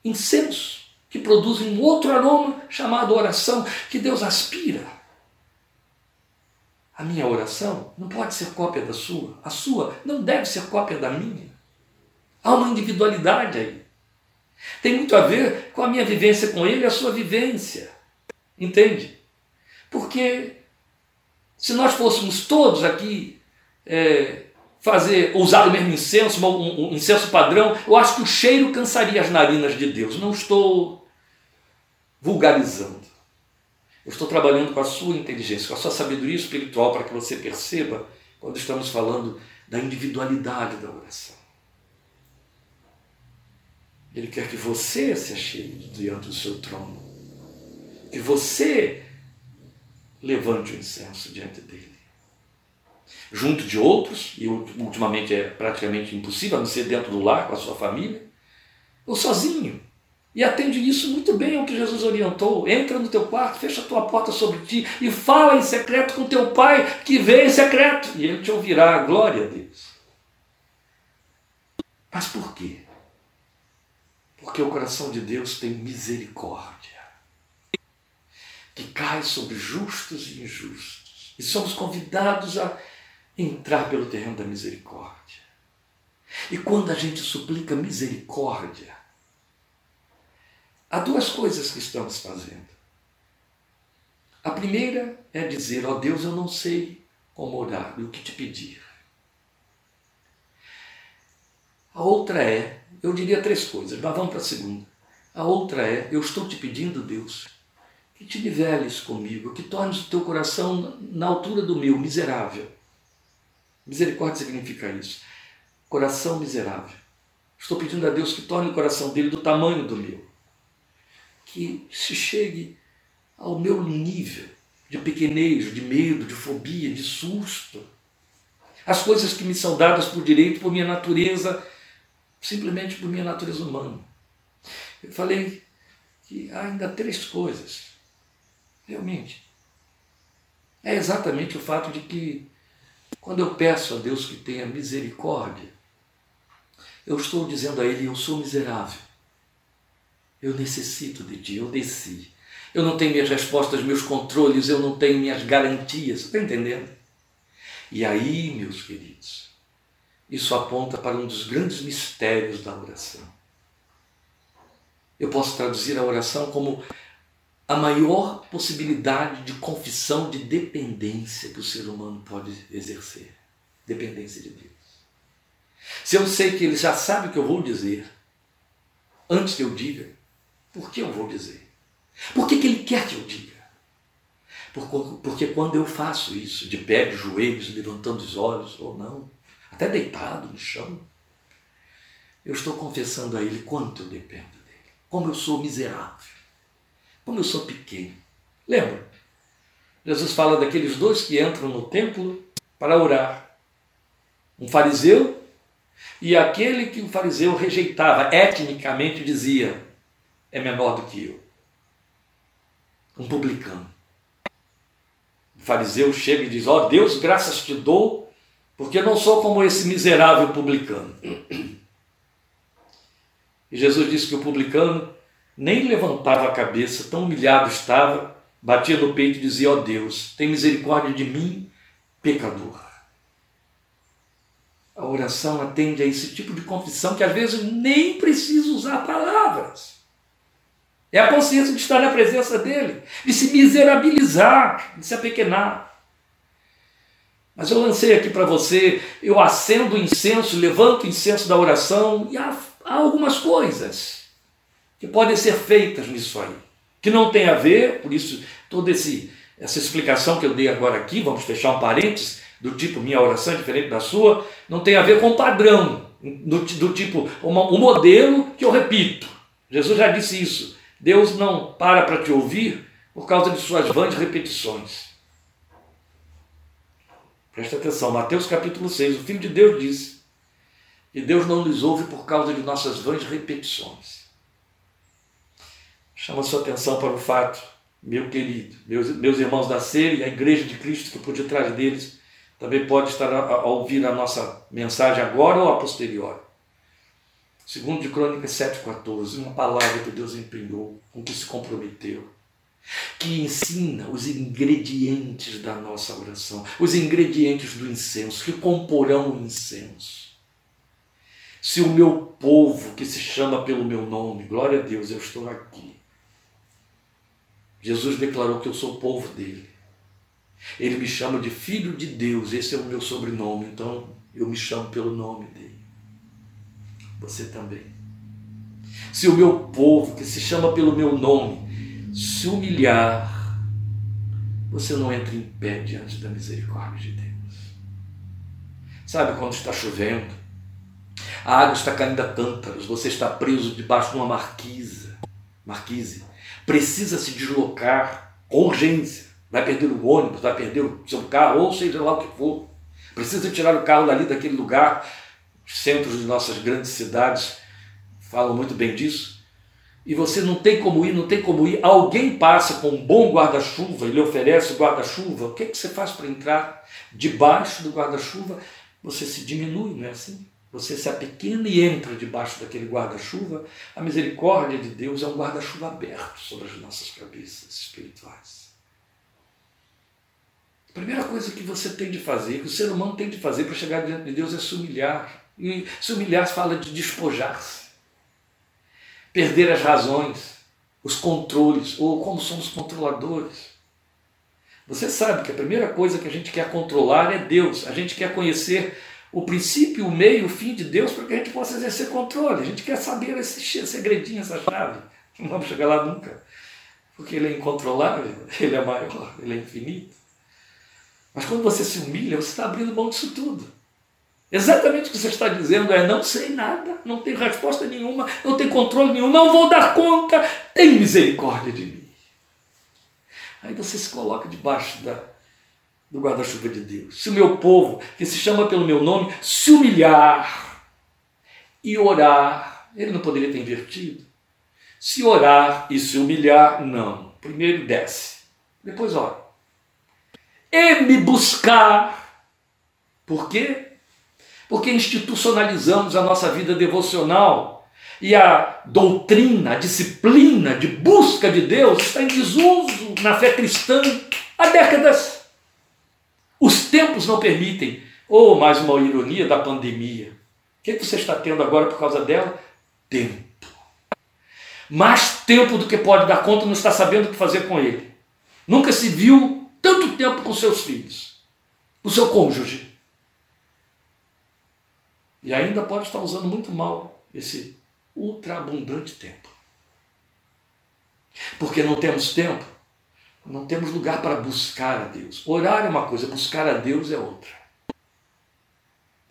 incenso, que produzem um outro aroma chamado oração, que Deus aspira. A minha oração não pode ser cópia da sua, a sua não deve ser cópia da minha. Há uma individualidade aí. Tem muito a ver com a minha vivência com Ele e a sua vivência. Entende? Porque se nós fôssemos todos aqui é, fazer, usar o mesmo incenso, um, um, incenso padrão, eu acho que o cheiro cansaria as narinas de Deus. Não estou vulgarizando. Eu estou trabalhando com a sua inteligência, com a sua sabedoria espiritual para que você perceba quando estamos falando da individualidade da oração. Ele quer que você se achegue diante do seu trono. Que você levante o incenso diante dele junto de outros, e ultimamente é praticamente impossível, a não ser dentro do lar, com a sua família, ou sozinho. E atende isso muito bem ao que Jesus orientou. Entra no teu quarto, fecha a tua porta sobre ti e fala em secreto com teu pai que vê em secreto. E ele te ouvirá. Glória a Deus. Mas por quê? Porque o coração de Deus tem misericórdia que cai sobre justos e injustos. E somos convidados a entrar pelo terreno da misericórdia. E quando a gente suplica misericórdia, há duas coisas que estamos fazendo. A primeira é dizer: Ó oh Deus, eu não sei como orar e o que te pedir. A outra é, eu diria três coisas, mas vamos para a segunda. A outra é, eu estou te pedindo, Deus, que te niveles comigo, que tornes o teu coração na altura do meu, miserável Misericórdia significa isso. Coração miserável. Estou pedindo a Deus que torne o coração dele do tamanho do meu. Que se chegue ao meu nível de pequenejo, de medo, de fobia, de susto. As coisas que me são dadas por direito, por minha natureza, simplesmente por minha natureza humana. Eu falei que há ainda três coisas. Realmente. É exatamente o fato de que quando eu peço a Deus que tenha misericórdia, eu estou dizendo a Ele: eu sou miserável. Eu necessito de Ti, eu desci. Eu não tenho minhas respostas, meus controles, eu não tenho minhas garantias. Está entendendo? E aí, meus queridos, isso aponta para um dos grandes mistérios da oração. Eu posso traduzir a oração como a maior possibilidade de confissão de dependência que o ser humano pode exercer dependência de Deus. Se eu sei que ele já sabe o que eu vou dizer, antes que eu diga, por que eu vou dizer? Por que, que ele quer que eu diga? Porque quando eu faço isso, de pé, de joelhos, levantando os olhos ou não, até deitado no chão, eu estou confessando a ele quanto eu dependo dele, como eu sou miserável como eu sou pequeno. Lembra? Jesus fala daqueles dois que entram no templo para orar. Um fariseu e aquele que o fariseu rejeitava, etnicamente dizia: é menor do que eu. Um publicano. O fariseu chega e diz: Ó oh, Deus, graças te dou, porque eu não sou como esse miserável publicano. E Jesus disse que o publicano nem levantava a cabeça, tão humilhado estava, batia no peito e dizia: Ó oh Deus, tem misericórdia de mim, pecador. A oração atende a esse tipo de confissão que às vezes nem precisa usar palavras. É a consciência de estar na presença dele, de se miserabilizar, de se apequenar. Mas eu lancei aqui para você, eu acendo o incenso, levanto o incenso da oração e há, há algumas coisas que podem ser feitas nisso aí, que não tem a ver, por isso toda esse, essa explicação que eu dei agora aqui, vamos fechar um parênteses, do tipo minha oração é diferente da sua, não tem a ver com padrão, do, do tipo o modelo que eu repito. Jesus já disse isso. Deus não para para te ouvir por causa de suas vãs repetições. Presta atenção, Mateus capítulo 6, o Filho de Deus disse que Deus não nos ouve por causa de nossas vãs repetições chama sua atenção para o fato, meu querido, meus, meus irmãos da CER e a Igreja de Cristo que por detrás deles Também pode estar a, a ouvir a nossa mensagem agora ou a posteriori. Segundo de Crônicas 7,14, uma palavra que Deus empenhou, com que se comprometeu, que ensina os ingredientes da nossa oração, os ingredientes do incenso, que comporão o incenso. Se o meu povo, que se chama pelo meu nome, glória a Deus, eu estou aqui. Jesus declarou que eu sou povo dele. Ele me chama de filho de Deus, esse é o meu sobrenome, então eu me chamo pelo nome dele você também. Se o meu povo, que se chama pelo meu nome, se humilhar, você não entra em pé diante da misericórdia de Deus. Sabe quando está chovendo? A água está caindo a cântaros, você está preso debaixo de uma marquisa, marquise. Precisa se deslocar com urgência. Vai perder o ônibus, vai perder o seu carro, ou seja lá o que for. Precisa tirar o carro dali daquele lugar centros de nossas grandes cidades falam muito bem disso. E você não tem como ir, não tem como ir. Alguém passa com um bom guarda-chuva e lhe oferece o guarda-chuva. O que, é que você faz para entrar debaixo do guarda-chuva? Você se diminui, não é assim? Você se apequena e entra debaixo daquele guarda-chuva. A misericórdia de Deus é um guarda-chuva aberto sobre as nossas cabeças espirituais. A primeira coisa que você tem de fazer, que o ser humano tem de fazer para chegar diante de Deus é se humilhar. E se humilhar fala de despojar-se, perder as razões, os controles, ou como somos controladores. Você sabe que a primeira coisa que a gente quer controlar é Deus. A gente quer conhecer o princípio, o meio, o fim de Deus para que a gente possa exercer controle. A gente quer saber esse segredinho, essa chave. Não vamos chegar lá nunca. Porque ele é incontrolável, ele é maior, ele é infinito. Mas quando você se humilha, você está abrindo mão disso tudo. Exatamente o que você está dizendo é: não sei nada, não tenho resposta nenhuma, não tenho controle nenhum, não vou dar conta, tem misericórdia de mim. Aí você se coloca debaixo da, do guarda-chuva de Deus. Se o meu povo, que se chama pelo meu nome, se humilhar e orar, ele não poderia ter invertido. Se orar e se humilhar, não. Primeiro desce, depois ora. E me buscar. Por quê? Porque institucionalizamos a nossa vida devocional e a doutrina, a disciplina de busca de Deus está em desuso na fé cristã há décadas. Os tempos não permitem. Ou oh, mais uma ironia da pandemia. O que você está tendo agora por causa dela? Tempo. Mais tempo do que pode dar conta, não está sabendo o que fazer com ele. Nunca se viu tanto tempo com seus filhos, o seu cônjuge, e ainda pode estar usando muito mal esse ultraabundante tempo. Porque não temos tempo, não temos lugar para buscar a Deus. Orar é uma coisa, buscar a Deus é outra.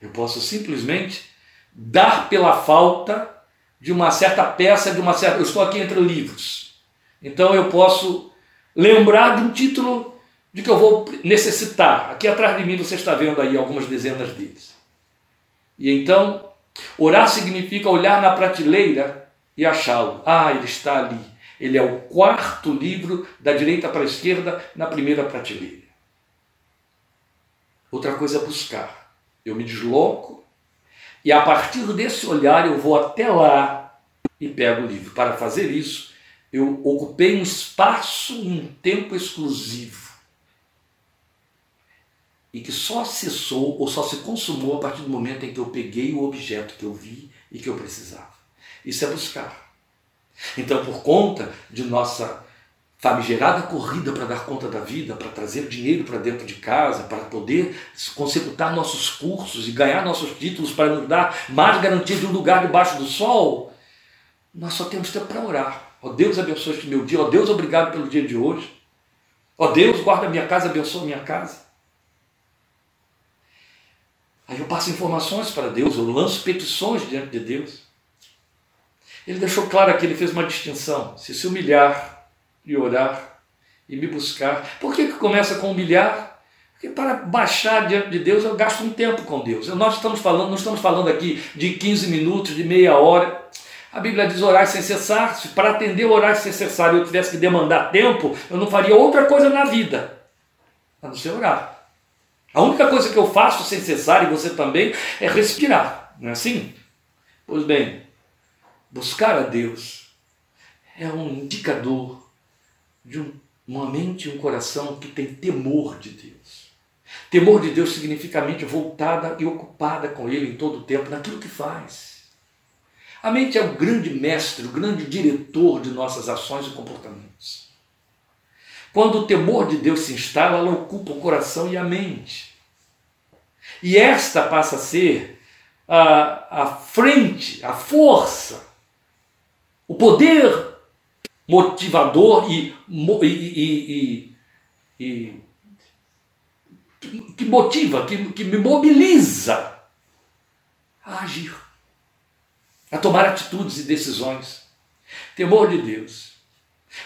Eu posso simplesmente dar pela falta de uma certa peça, de uma certa. Eu estou aqui entre livros. Então eu posso lembrar de um título de que eu vou necessitar. Aqui atrás de mim você está vendo aí algumas dezenas deles. E então, orar significa olhar na prateleira e achá-lo. Ah, ele está ali. Ele é o quarto livro da direita para a esquerda na primeira prateleira. Outra coisa é buscar. Eu me desloco e a partir desse olhar eu vou até lá e pego o livro. Para fazer isso, eu ocupei um espaço e um tempo exclusivo e que só cessou ou só se consumou a partir do momento em que eu peguei o objeto que eu vi e que eu precisava. Isso é buscar. Então, por conta de nossa famigerada corrida para dar conta da vida, para trazer dinheiro para dentro de casa, para poder consecutar nossos cursos e ganhar nossos títulos, para nos dar mais garantia de um lugar debaixo do sol, nós só temos tempo para orar. Ó oh, Deus, abençoe este meu dia. Ó oh, Deus, obrigado pelo dia de hoje. Ó oh, Deus, guarda minha casa, abençoa minha casa. Aí eu passo informações para Deus, eu lanço petições diante de Deus. Ele deixou claro que ele fez uma distinção: se se humilhar e orar e me buscar. Por que, que começa com humilhar? Porque para baixar diante de Deus eu gasto um tempo com Deus. Nós estamos falando, não estamos falando aqui de 15 minutos, de meia hora. A Bíblia diz orar sem cessar. Se para atender orar sem cessar eu tivesse que demandar tempo, eu não faria outra coisa na vida, a não ser orar. A única coisa que eu faço sem cessar, e você também, é respirar. Não é assim? Pois bem, buscar a Deus é um indicador de uma mente e um coração que tem temor de Deus. Temor de Deus significa a mente voltada e ocupada com Ele em todo o tempo, naquilo que faz. A mente é o grande mestre, o grande diretor de nossas ações e comportamentos. Quando o temor de Deus se instala, ela ocupa o coração e a mente. E esta passa a ser a, a frente, a força, o poder motivador e, e, e, e que motiva, que, que me mobiliza a agir, a tomar atitudes e decisões. Temor de Deus.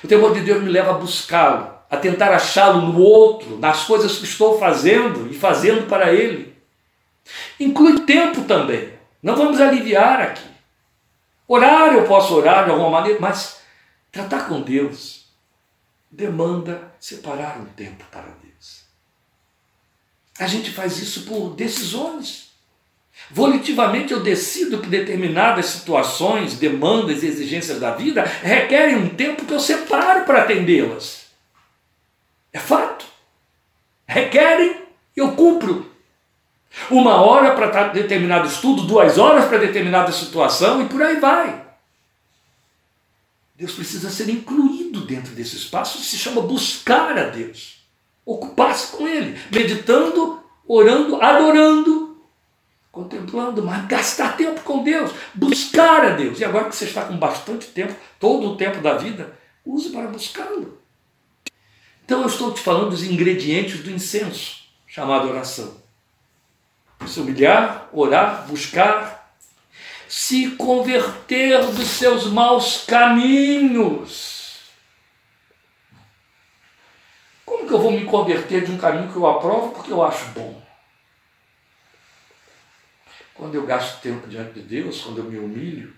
O temor de Deus me leva a buscá-lo, a tentar achá-lo no outro, nas coisas que estou fazendo e fazendo para ele. Inclui tempo também. Não vamos aliviar aqui. Orar, eu posso orar de alguma maneira, mas tratar com Deus demanda separar um tempo para Deus. A gente faz isso por decisões. Volitivamente eu decido que determinadas situações, demandas e exigências da vida requerem um tempo que eu separo para atendê-las. É fato. Requerem eu cumpro. Uma hora para determinado estudo, duas horas para determinada situação e por aí vai. Deus precisa ser incluído dentro desse espaço, se chama buscar a Deus. Ocupar-se com Ele, meditando, orando, adorando, contemplando, mas gastar tempo com Deus, buscar a Deus. E agora que você está com bastante tempo, todo o tempo da vida, use para buscá-lo. Então eu estou te falando dos ingredientes do incenso, chamado oração. Se humilhar, orar, buscar, se converter dos seus maus caminhos. Como que eu vou me converter de um caminho que eu aprovo porque eu acho bom? Quando eu gasto tempo diante de Deus, quando eu me humilho,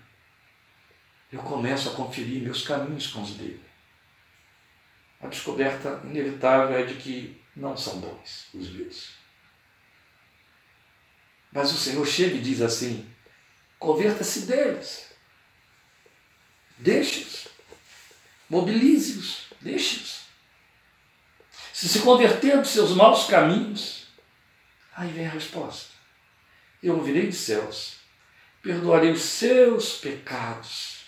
eu começo a conferir meus caminhos com os dele a descoberta inevitável é de que não são bons os meus. Mas o Senhor chega e diz assim: converta-se deles, deixe-os, mobilize-os, deixe-os. Se se converter dos seus maus caminhos, aí vem a resposta: eu ouvirei dos céus, perdoarei os seus pecados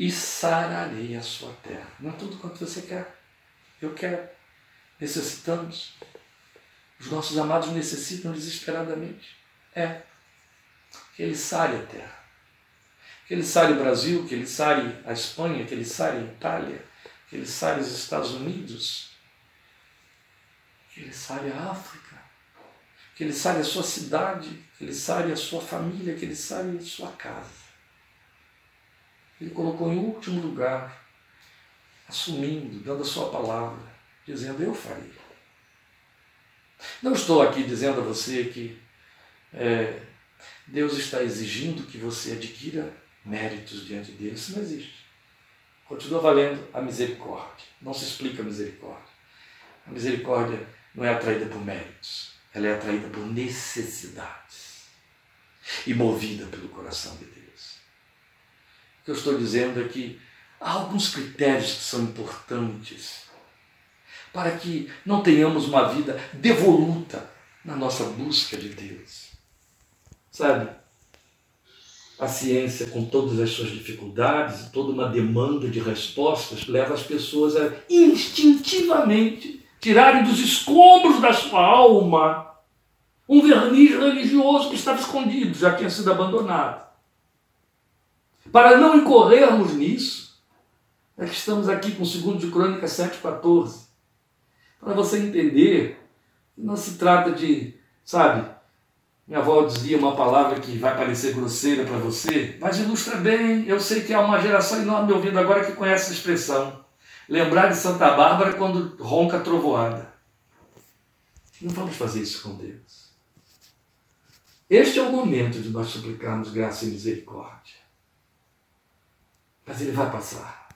e sararei a sua terra. Não é tudo quanto você quer. Eu quero. Necessitamos. Os nossos amados necessitam desesperadamente. É. Que ele sare a terra. Que ele sare o Brasil, que ele sare a Espanha, que ele sare a Itália, que ele sare os Estados Unidos, que ele sare a África, que ele sare a sua cidade, que ele sare a sua família, que ele sare a sua casa. Ele colocou em último lugar, assumindo, dando a sua palavra, dizendo: Eu farei. Não estou aqui dizendo a você que é, Deus está exigindo que você adquira méritos diante dele. Isso não existe. Continua valendo a misericórdia. Não se explica a misericórdia. A misericórdia não é atraída por méritos, ela é atraída por necessidades e movida pelo coração de Deus. O que eu estou dizendo é que há alguns critérios que são importantes para que não tenhamos uma vida devoluta na nossa busca de Deus. Sabe? A ciência, com todas as suas dificuldades e toda uma demanda de respostas, leva as pessoas a instintivamente tirarem dos escombros da sua alma um verniz religioso que estava escondido, já tinha sido abandonado. Para não incorrermos nisso, é que estamos aqui com o segundo de Crônicas 7,14. Para você entender não se trata de, sabe, minha avó dizia uma palavra que vai parecer grosseira para você, mas ilustra bem. Eu sei que há uma geração enorme ouvindo agora que conhece essa expressão. Lembrar de Santa Bárbara quando ronca a trovoada. Não vamos fazer isso com Deus. Este é o momento de nós suplicarmos graça e misericórdia. Mas ele vai passar.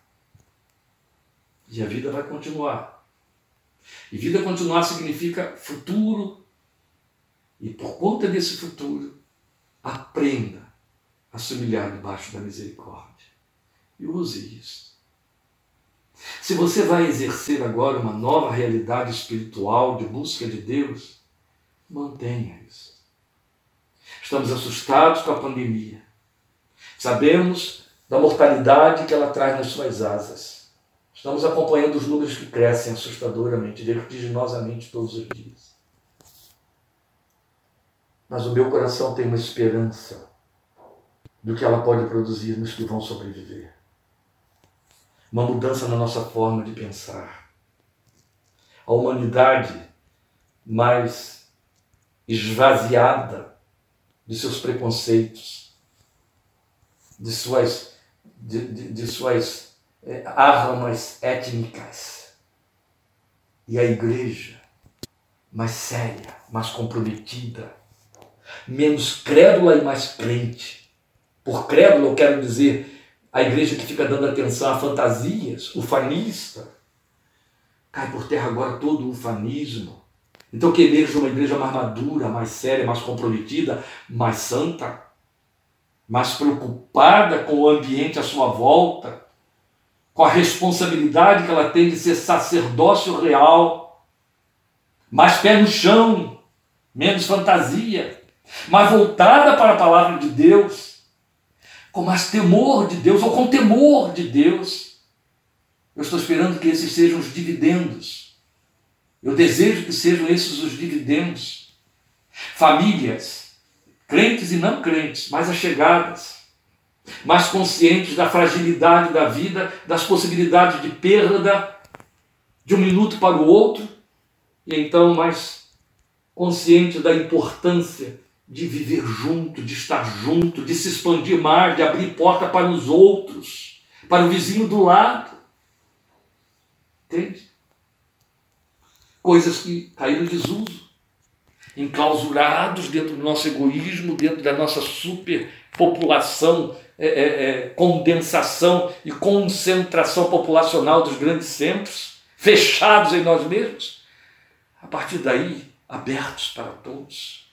E a vida vai continuar. E vida continuar significa futuro. E por conta desse futuro, aprenda a se humilhar debaixo da misericórdia. E use isso. Se você vai exercer agora uma nova realidade espiritual de busca de Deus, mantenha isso. Estamos assustados com a pandemia. Sabemos da mortalidade que ela traz nas suas asas. Estamos acompanhando os números que crescem assustadoramente, vertiginosamente todos os dias. Mas o meu coração tem uma esperança do que ela pode produzir nos que vão sobreviver. Uma mudança na nossa forma de pensar. A humanidade mais esvaziada de seus preconceitos, de suas, de, de, de suas é, armas étnicas. E a igreja mais séria, mais comprometida, menos crédula e mais crente por crédulo, eu quero dizer a igreja que fica dando atenção a fantasias, ufanista. Cai por terra agora todo o ufanismo. Então que emerja uma igreja mais madura, mais séria, mais comprometida, mais santa, mais preocupada com o ambiente à sua volta, com a responsabilidade que ela tem de ser sacerdócio real, mais pé no chão, menos fantasia, mais voltada para a palavra de Deus com mais temor de Deus, ou com temor de Deus. Eu estou esperando que esses sejam os dividendos. Eu desejo que sejam esses os dividendos. Famílias, crentes e não crentes, mais achegadas, mais conscientes da fragilidade da vida, das possibilidades de perda de um minuto para o outro, e então mais conscientes da importância de viver junto, de estar junto, de se expandir mais, de abrir porta para os outros, para o vizinho do lado. Entende? Coisas que caíram em desuso, enclausurados dentro do nosso egoísmo, dentro da nossa superpopulação, é, é, é, condensação e concentração populacional dos grandes centros, fechados em nós mesmos. A partir daí, abertos para todos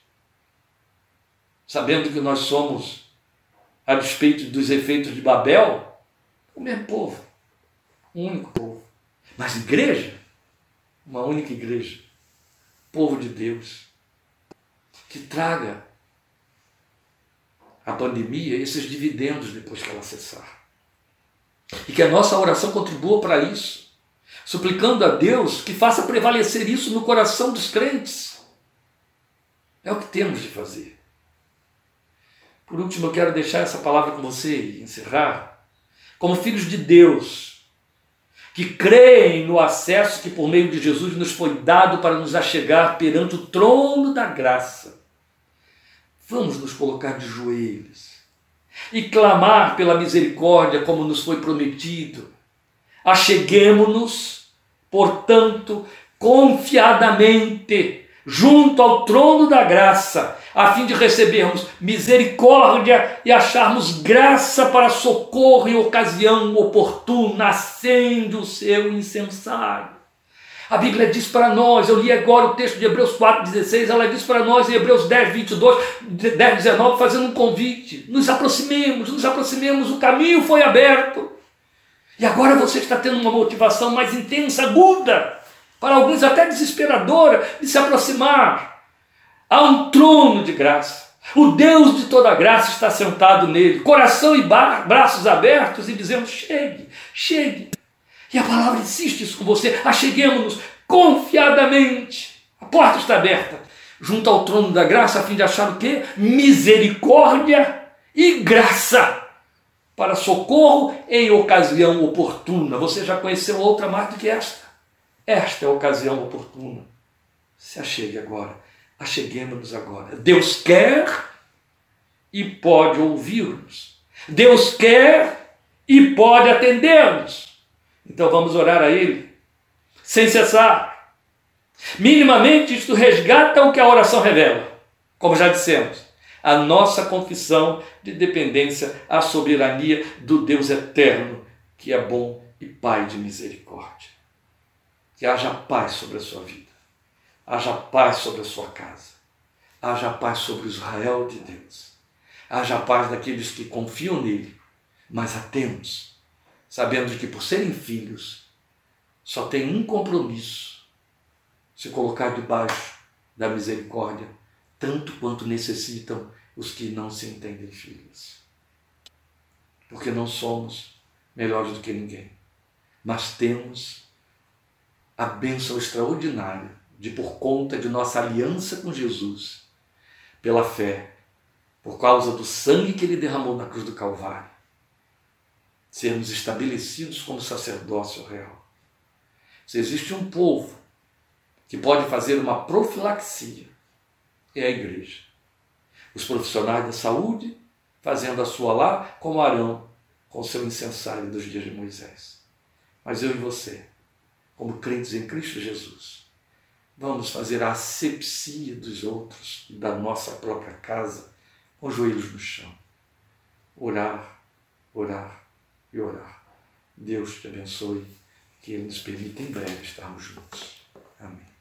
sabendo que nós somos, a despeito dos efeitos de Babel, o mesmo povo, um único povo. Mas igreja, uma única igreja, povo de Deus, que traga a pandemia esses dividendos depois que ela cessar. E que a nossa oração contribua para isso, suplicando a Deus que faça prevalecer isso no coração dos crentes. É o que temos de fazer. Por último, eu quero deixar essa palavra com você e encerrar. Como filhos de Deus, que creem no acesso que por meio de Jesus nos foi dado para nos achegar perante o trono da graça. Vamos nos colocar de joelhos e clamar pela misericórdia como nos foi prometido. Acheguemo-nos, portanto, confiadamente junto ao trono da graça a fim de recebermos misericórdia e acharmos graça para socorro em ocasião oportuna, acende o seu incensário. A Bíblia diz para nós, eu li agora o texto de Hebreus 4,16, ela diz para nós em Hebreus 10, 22, 10, 19, fazendo um convite. Nos aproximemos, nos aproximemos, o caminho foi aberto. E agora você está tendo uma motivação mais intensa, aguda, para alguns até desesperadora, de se aproximar. Há um trono de graça. O Deus de toda graça está sentado nele, coração e braços abertos, e dizendo: chegue, chegue. E a palavra insiste isso com você. Acheguemos-nos confiadamente. A porta está aberta, junto ao trono da graça, a fim de achar o quê? Misericórdia e graça para socorro em ocasião oportuna. Você já conheceu outra mais do que esta? Esta é a ocasião oportuna. Se achegue agora acheguemos-nos agora. Deus quer e pode ouvir-nos. Deus quer e pode atender-nos. Então vamos orar a Ele, sem cessar. Minimamente isto resgata o que a oração revela, como já dissemos, a nossa confissão de dependência à soberania do Deus eterno, que é bom e Pai de misericórdia. Que haja paz sobre a sua vida, haja paz sobre a sua casa, haja paz sobre Israel de Deus, haja paz daqueles que confiam nele, mas atentos, sabendo que por serem filhos, só tem um compromisso: se colocar debaixo da misericórdia, tanto quanto necessitam os que não se entendem filhos. Porque não somos melhores do que ninguém, mas temos a bênção extraordinária de, por conta de nossa aliança com Jesus, pela fé, por causa do sangue que ele derramou na cruz do Calvário, sermos estabelecidos como sacerdócio real. Se existe um povo que pode fazer uma profilaxia, é a igreja. Os profissionais da saúde fazendo a sua lá, como Arão com seu incensário dos dias de Moisés. Mas eu e você, como crentes em Cristo Jesus, vamos fazer a asepsia dos outros e da nossa própria casa com os joelhos no chão. Orar, orar e orar. Deus te abençoe, que Ele nos permita em breve estarmos juntos. Amém.